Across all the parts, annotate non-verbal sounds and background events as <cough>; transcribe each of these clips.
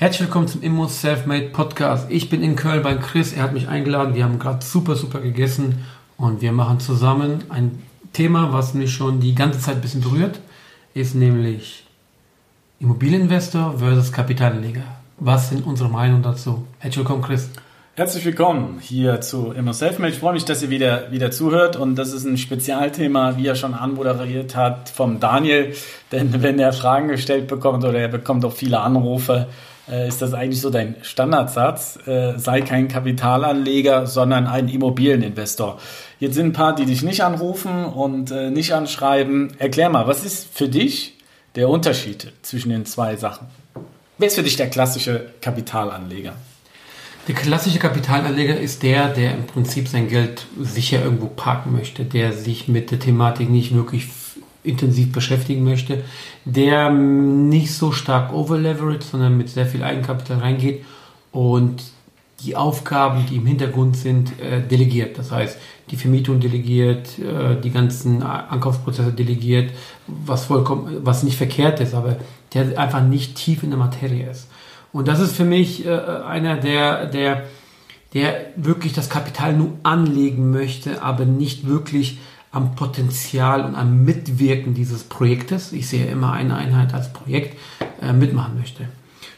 Herzlich willkommen zum Immo Selfmade Podcast. Ich bin in Köln bei Chris. Er hat mich eingeladen. Wir haben gerade super, super gegessen und wir machen zusammen ein Thema, was mich schon die ganze Zeit ein bisschen berührt, ist nämlich Immobilieninvestor versus Kapitalanleger. Was sind unsere Meinungen dazu? Herzlich willkommen, Chris. Herzlich willkommen hier zu Immer Selfmade. Ich freue mich, dass ihr wieder, wieder zuhört und das ist ein Spezialthema, wie er schon anmoderiert hat, vom Daniel. Denn wenn er Fragen gestellt bekommt oder er bekommt auch viele Anrufe, ist das eigentlich so dein Standardsatz. Äh, sei kein Kapitalanleger, sondern ein Immobilieninvestor. Jetzt sind ein paar, die dich nicht anrufen und äh, nicht anschreiben. Erklär mal, was ist für dich der Unterschied zwischen den zwei Sachen? Wer ist für dich der klassische Kapitalanleger? Der klassische Kapitalanleger ist der, der im Prinzip sein Geld sicher irgendwo parken möchte, der sich mit der Thematik nicht wirklich intensiv beschäftigen möchte, der nicht so stark overleveraged, sondern mit sehr viel Eigenkapital reingeht und die Aufgaben, die im Hintergrund sind, äh, delegiert. Das heißt, die Vermietung delegiert, äh, die ganzen Ankaufsprozesse delegiert, was vollkommen, was nicht verkehrt ist, aber der einfach nicht tief in der Materie ist. Und das ist für mich äh, einer, der, der, der wirklich das Kapital nur anlegen möchte, aber nicht wirklich am Potenzial und am Mitwirken dieses Projektes, ich sehe immer eine Einheit als Projekt, äh, mitmachen möchte.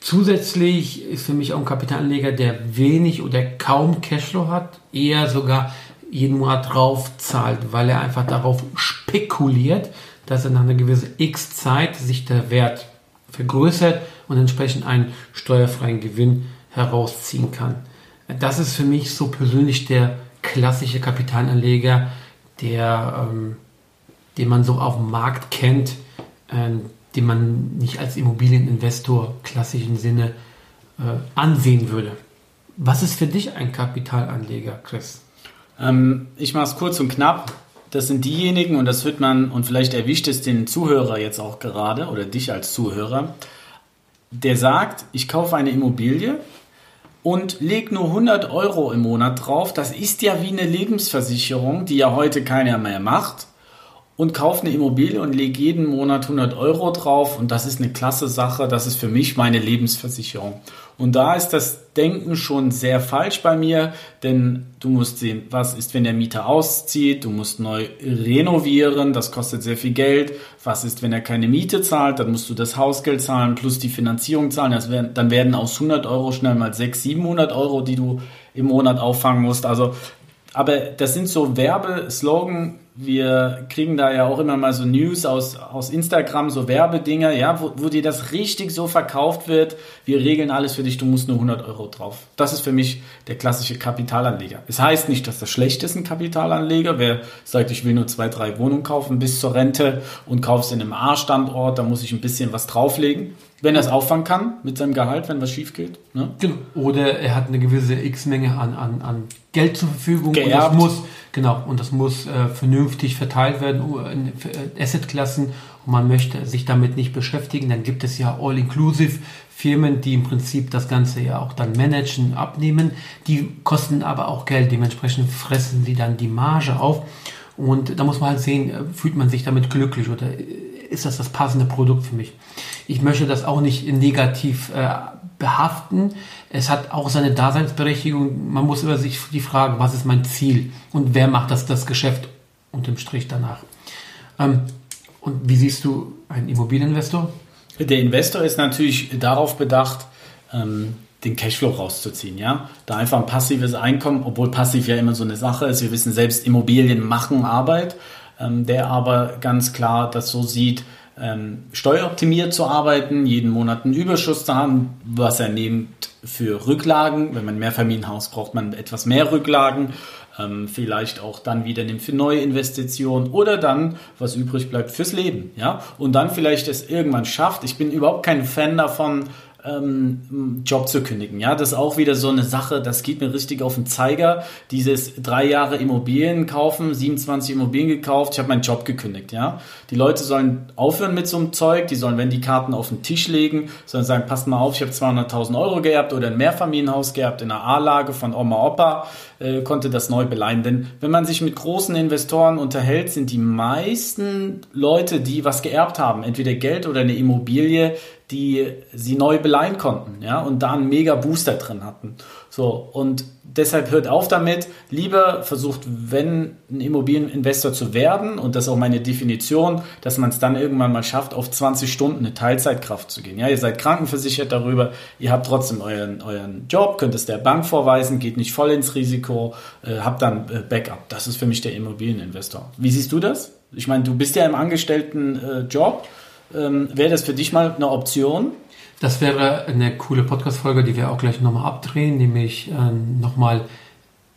Zusätzlich ist für mich auch ein Kapitalanleger, der wenig oder kaum Cashflow hat, eher sogar jeden Monat drauf zahlt, weil er einfach darauf spekuliert, dass er nach einer gewissen X Zeit sich der Wert vergrößert und entsprechend einen steuerfreien Gewinn herausziehen kann. Das ist für mich so persönlich der klassische Kapitalanleger, der, ähm, den man so auf dem Markt kennt, äh, den man nicht als Immobilieninvestor klassischen Sinne äh, ansehen würde. Was ist für dich ein Kapitalanleger, Chris? Ähm, ich mache es kurz und knapp. Das sind diejenigen, und das wird man, und vielleicht erwischt es den Zuhörer jetzt auch gerade, oder dich als Zuhörer, der sagt, ich kaufe eine Immobilie und leg nur 100 Euro im Monat drauf. Das ist ja wie eine Lebensversicherung, die ja heute keiner mehr macht. Und kauf eine Immobilie und leg jeden Monat 100 Euro drauf. Und das ist eine klasse Sache. Das ist für mich meine Lebensversicherung. Und da ist das Denken schon sehr falsch bei mir, denn du musst sehen, was ist, wenn der Mieter auszieht, du musst neu renovieren, das kostet sehr viel Geld. Was ist, wenn er keine Miete zahlt, dann musst du das Hausgeld zahlen plus die Finanzierung zahlen. Werden, dann werden aus 100 Euro schnell mal 600, 700 Euro, die du im Monat auffangen musst. Also, aber das sind so Werbeslogan, wir kriegen da ja auch immer mal so News aus, aus Instagram, so Werbedinger, ja, wo, wo dir das richtig so verkauft wird. Wir regeln alles für dich, du musst nur 100 Euro drauf. Das ist für mich der klassische Kapitalanleger. Es heißt nicht, dass das schlecht ist, ein Kapitalanleger. Wer sagt, ich will nur zwei, drei Wohnungen kaufen bis zur Rente und kaufst in einem A-Standort, da muss ich ein bisschen was drauflegen. Wenn er es auffangen kann mit seinem Gehalt, wenn was schief geht. Ne? Genau. Oder er hat eine gewisse X-Menge an, an, an Geld zur Verfügung Geerbt. und das muss Genau, und das muss äh, vernünftig verteilt werden in äh, Assetklassen und man möchte sich damit nicht beschäftigen, dann gibt es ja All-Inclusive Firmen, die im Prinzip das Ganze ja auch dann managen, abnehmen. Die kosten aber auch Geld, dementsprechend fressen sie dann die Marge auf. Und da muss man halt sehen, äh, fühlt man sich damit glücklich oder äh, ist das das passende Produkt für mich? Ich möchte das auch nicht negativ äh, behaften. Es hat auch seine Daseinsberechtigung. Man muss über sich die Frage, was ist mein Ziel und wer macht das, das Geschäft unterm Strich danach. Ähm, und wie siehst du einen Immobilieninvestor? Der Investor ist natürlich darauf bedacht, ähm, den Cashflow rauszuziehen, ja. Da einfach ein passives Einkommen, obwohl passiv ja immer so eine Sache ist. Wir wissen selbst, Immobilien machen Arbeit. Ähm, der aber ganz klar das so sieht, ähm, steueroptimiert zu arbeiten, jeden Monat einen Überschuss zu haben, was er nimmt für Rücklagen. Wenn man ein Mehrfamilienhaus braucht man etwas mehr Rücklagen. ähm, vielleicht auch dann wieder nimmt für neue Investitionen oder dann, was übrig bleibt, fürs Leben. Ja? Und dann vielleicht es irgendwann schafft. Ich bin überhaupt kein Fan davon, ähm, Job zu kündigen. Ja, das ist auch wieder so eine Sache, das geht mir richtig auf den Zeiger. Dieses drei Jahre Immobilien kaufen, 27 Immobilien gekauft, ich habe meinen Job gekündigt. Ja, die Leute sollen aufhören mit so einem Zeug, die sollen, wenn die Karten auf den Tisch legen, sollen sagen, passt mal auf, ich habe 200.000 Euro geerbt oder ein Mehrfamilienhaus geerbt in einer A-Lage von Oma Opa, äh, konnte das neu beleihen. Denn wenn man sich mit großen Investoren unterhält, sind die meisten Leute, die was geerbt haben, entweder Geld oder eine Immobilie, die sie neu beleihen konnten, ja, und da einen mega Booster drin hatten. So, und deshalb hört auf damit, lieber versucht, wenn ein Immobilieninvestor zu werden, und das ist auch meine Definition, dass man es dann irgendwann mal schafft, auf 20 Stunden eine Teilzeitkraft zu gehen. Ja, ihr seid krankenversichert darüber, ihr habt trotzdem euren, euren Job, könnt es der Bank vorweisen, geht nicht voll ins Risiko, äh, habt dann äh, Backup. Das ist für mich der Immobilieninvestor. Wie siehst du das? Ich meine, du bist ja im angestellten äh, Job. Ähm, Wäre das für dich mal eine Option? Das wäre eine coole Podcast-Folge, die wir auch gleich nochmal abdrehen, nämlich äh, nochmal,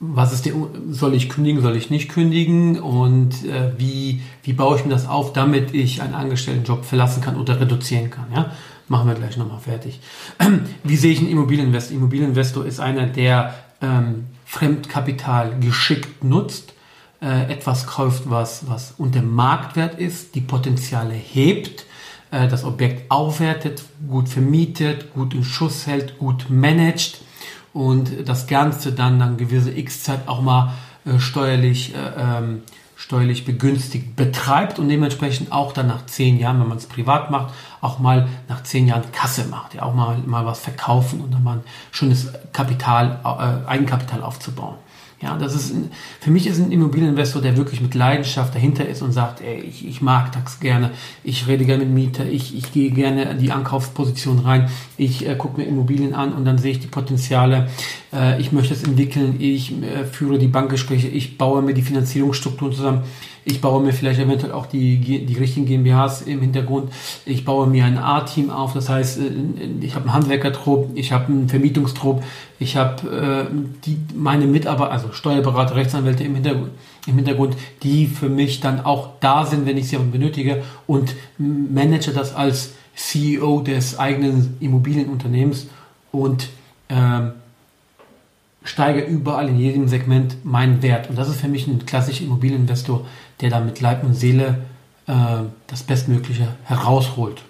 was ist der, soll ich kündigen, soll ich nicht kündigen und äh, wie, wie baue ich mir das auf, damit ich einen Angestelltenjob verlassen kann oder reduzieren kann. Ja? Machen wir gleich nochmal fertig. <clears throat> Wie sehe ich einen Immobilieninvestor? Immobilieninvestor ist einer, der ähm, Fremdkapital geschickt nutzt, äh, etwas kauft, was, was unter Marktwert ist, die Potenziale hebt, äh, das Objekt aufwertet, gut vermietet, gut in Schuss hält, gut managt und das Ganze dann dann gewisse X-Zeit auch mal äh, steuerlich, äh, ähm, steuerlich begünstigt betreibt und dementsprechend auch dann nach zehn Jahren, wenn man es privat macht, auch mal nach zehn Jahren Kasse macht, ja auch mal, mal was verkaufen und dann mal ein schönes Kapital, äh, Eigenkapital aufzubauen. Ja, das ist ein, für mich ist ein Immobilieninvestor, der wirklich mit Leidenschaft dahinter ist und sagt, ey, ich, ich mag das gerne, ich rede gerne mit Mieter, ich, ich gehe gerne in die Ankaufsposition rein, ich äh, gucke mir Immobilien an und dann sehe ich die Potenziale, äh, ich möchte es entwickeln, ich äh, führe die Bankgespräche, ich baue mir die Finanzierungsstrukturen zusammen ich baue mir vielleicht eventuell auch die, die richtigen GmbHs im Hintergrund. Ich baue mir ein A-Team auf. Das heißt, äh, ich habe einen Handwerkertrupp, ich habe einen Vermietungstrupp, ich habe äh, die, meine Mitarbeiter, also Steuerberater, Rechtsanwälte im Hintergrund, im Hintergrund, die für mich dann auch da sind, wenn ich sie benötige und manage das als CEO des eigenen Immobilienunternehmens und ähm, steige überall in jedem Segment meinen Wert. Und das ist für mich ein klassischer Immobilieninvestor, der da mit Leib und Seele äh, das Bestmögliche herausholt.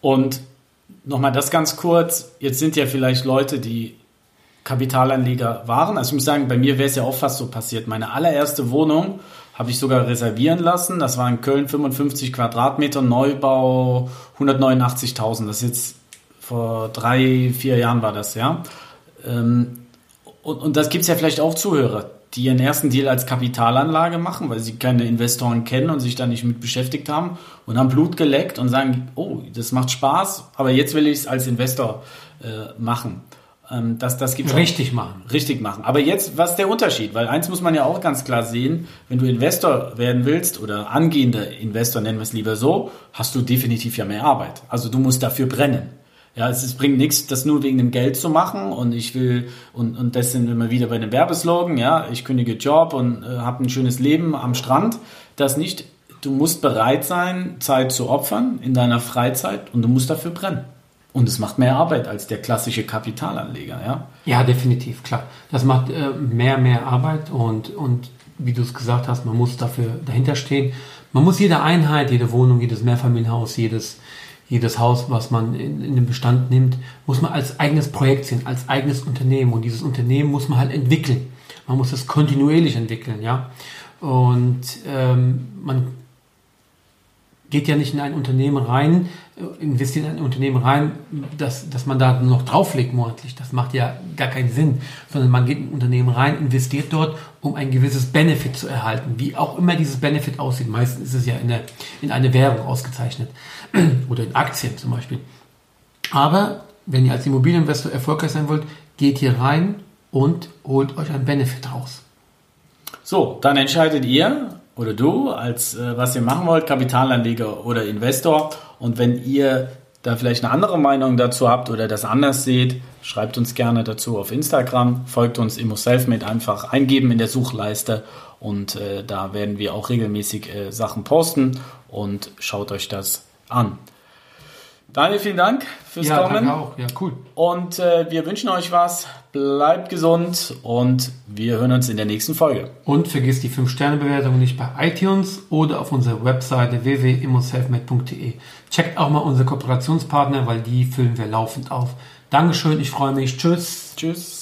Und nochmal das ganz kurz. Jetzt sind ja vielleicht Leute, die Kapitalanleger waren. Also ich muss sagen, bei mir wäre es ja auch fast so passiert. Meine allererste Wohnung habe ich sogar reservieren lassen. Das war in Köln 55 Quadratmeter, Neubau 189.000. Das ist jetzt vor drei, vier Jahren war das, ja. Ähm, und, und das gibt es ja vielleicht auch Zuhörer, die ihren ersten Deal als Kapitalanlage machen, weil sie keine Investoren kennen und sich da nicht mit beschäftigt haben und haben Blut geleckt und sagen, oh, das macht Spaß, aber jetzt will ich es als Investor äh, machen. Ähm, das, das gibt's richtig auch. machen. Richtig machen. Aber jetzt, was ist der Unterschied? Weil eins muss man ja auch ganz klar sehen, wenn du Investor werden willst oder angehender Investor, nennen wir es lieber so, hast du definitiv ja mehr Arbeit. Also du musst dafür brennen. Ja, es, es bringt nichts, das nur wegen dem Geld zu machen und ich will, und, und das sind wir wieder bei dem Werbeslogan, ja, ich kündige Job und äh, habe ein schönes Leben am Strand. Das nicht, du musst bereit sein, Zeit zu opfern in deiner Freizeit und du musst dafür brennen. Und es macht mehr Arbeit als der klassische Kapitalanleger, ja? Ja, definitiv, klar. Das macht äh, mehr, mehr Arbeit und, und wie du es gesagt hast, man muss dafür dahinter stehen. Man muss jede Einheit, jede Wohnung, jedes Mehrfamilienhaus, jedes, jedes Haus, was man in, in den Bestand nimmt, muss man als eigenes Projekt sehen, als eigenes Unternehmen. Und dieses Unternehmen muss man halt entwickeln. Man muss es kontinuierlich entwickeln, ja. Und ähm, man geht ja nicht in ein Unternehmen rein, äh, investiert in ein Unternehmen rein, dass, dass man da noch drauflegt monatlich. Das macht ja gar keinen Sinn. Sondern man geht in ein Unternehmen rein, investiert dort, um ein gewisses Benefit zu erhalten. Wie auch immer dieses Benefit aussieht. Meistens ist es ja in, der, in eine Währung ausgezeichnet. <clears throat> Oder in Aktien zum Beispiel. Aber wenn ihr als Immobilieninvestor erfolgreich sein wollt, geht hier rein und holt euch ein Benefit raus. So, dann entscheidet ihr, oder du, als äh, was ihr machen wollt, Kapitalanleger oder Investor. Und wenn ihr da vielleicht eine andere Meinung dazu habt oder das anders seht, schreibt uns gerne dazu auf Instagram, folgt uns Immo Selfmade einfach eingeben in der Suchleiste und äh, da werden wir auch regelmäßig äh, Sachen posten und schaut euch das an. Daniel, vielen Dank fürs ja, Kommen. Danke auch. Ja, cool. Und äh, wir wünschen euch was. Bleibt gesund und wir hören uns in der nächsten Folge. Und vergiss die 5-Sterne-Bewertung nicht bei iTunes oder auf unserer Webseite www.immoselfmade.de. Checkt auch mal unsere Kooperationspartner, weil die füllen wir laufend auf. Dankeschön, ich freue mich. Tschüss. Tschüss.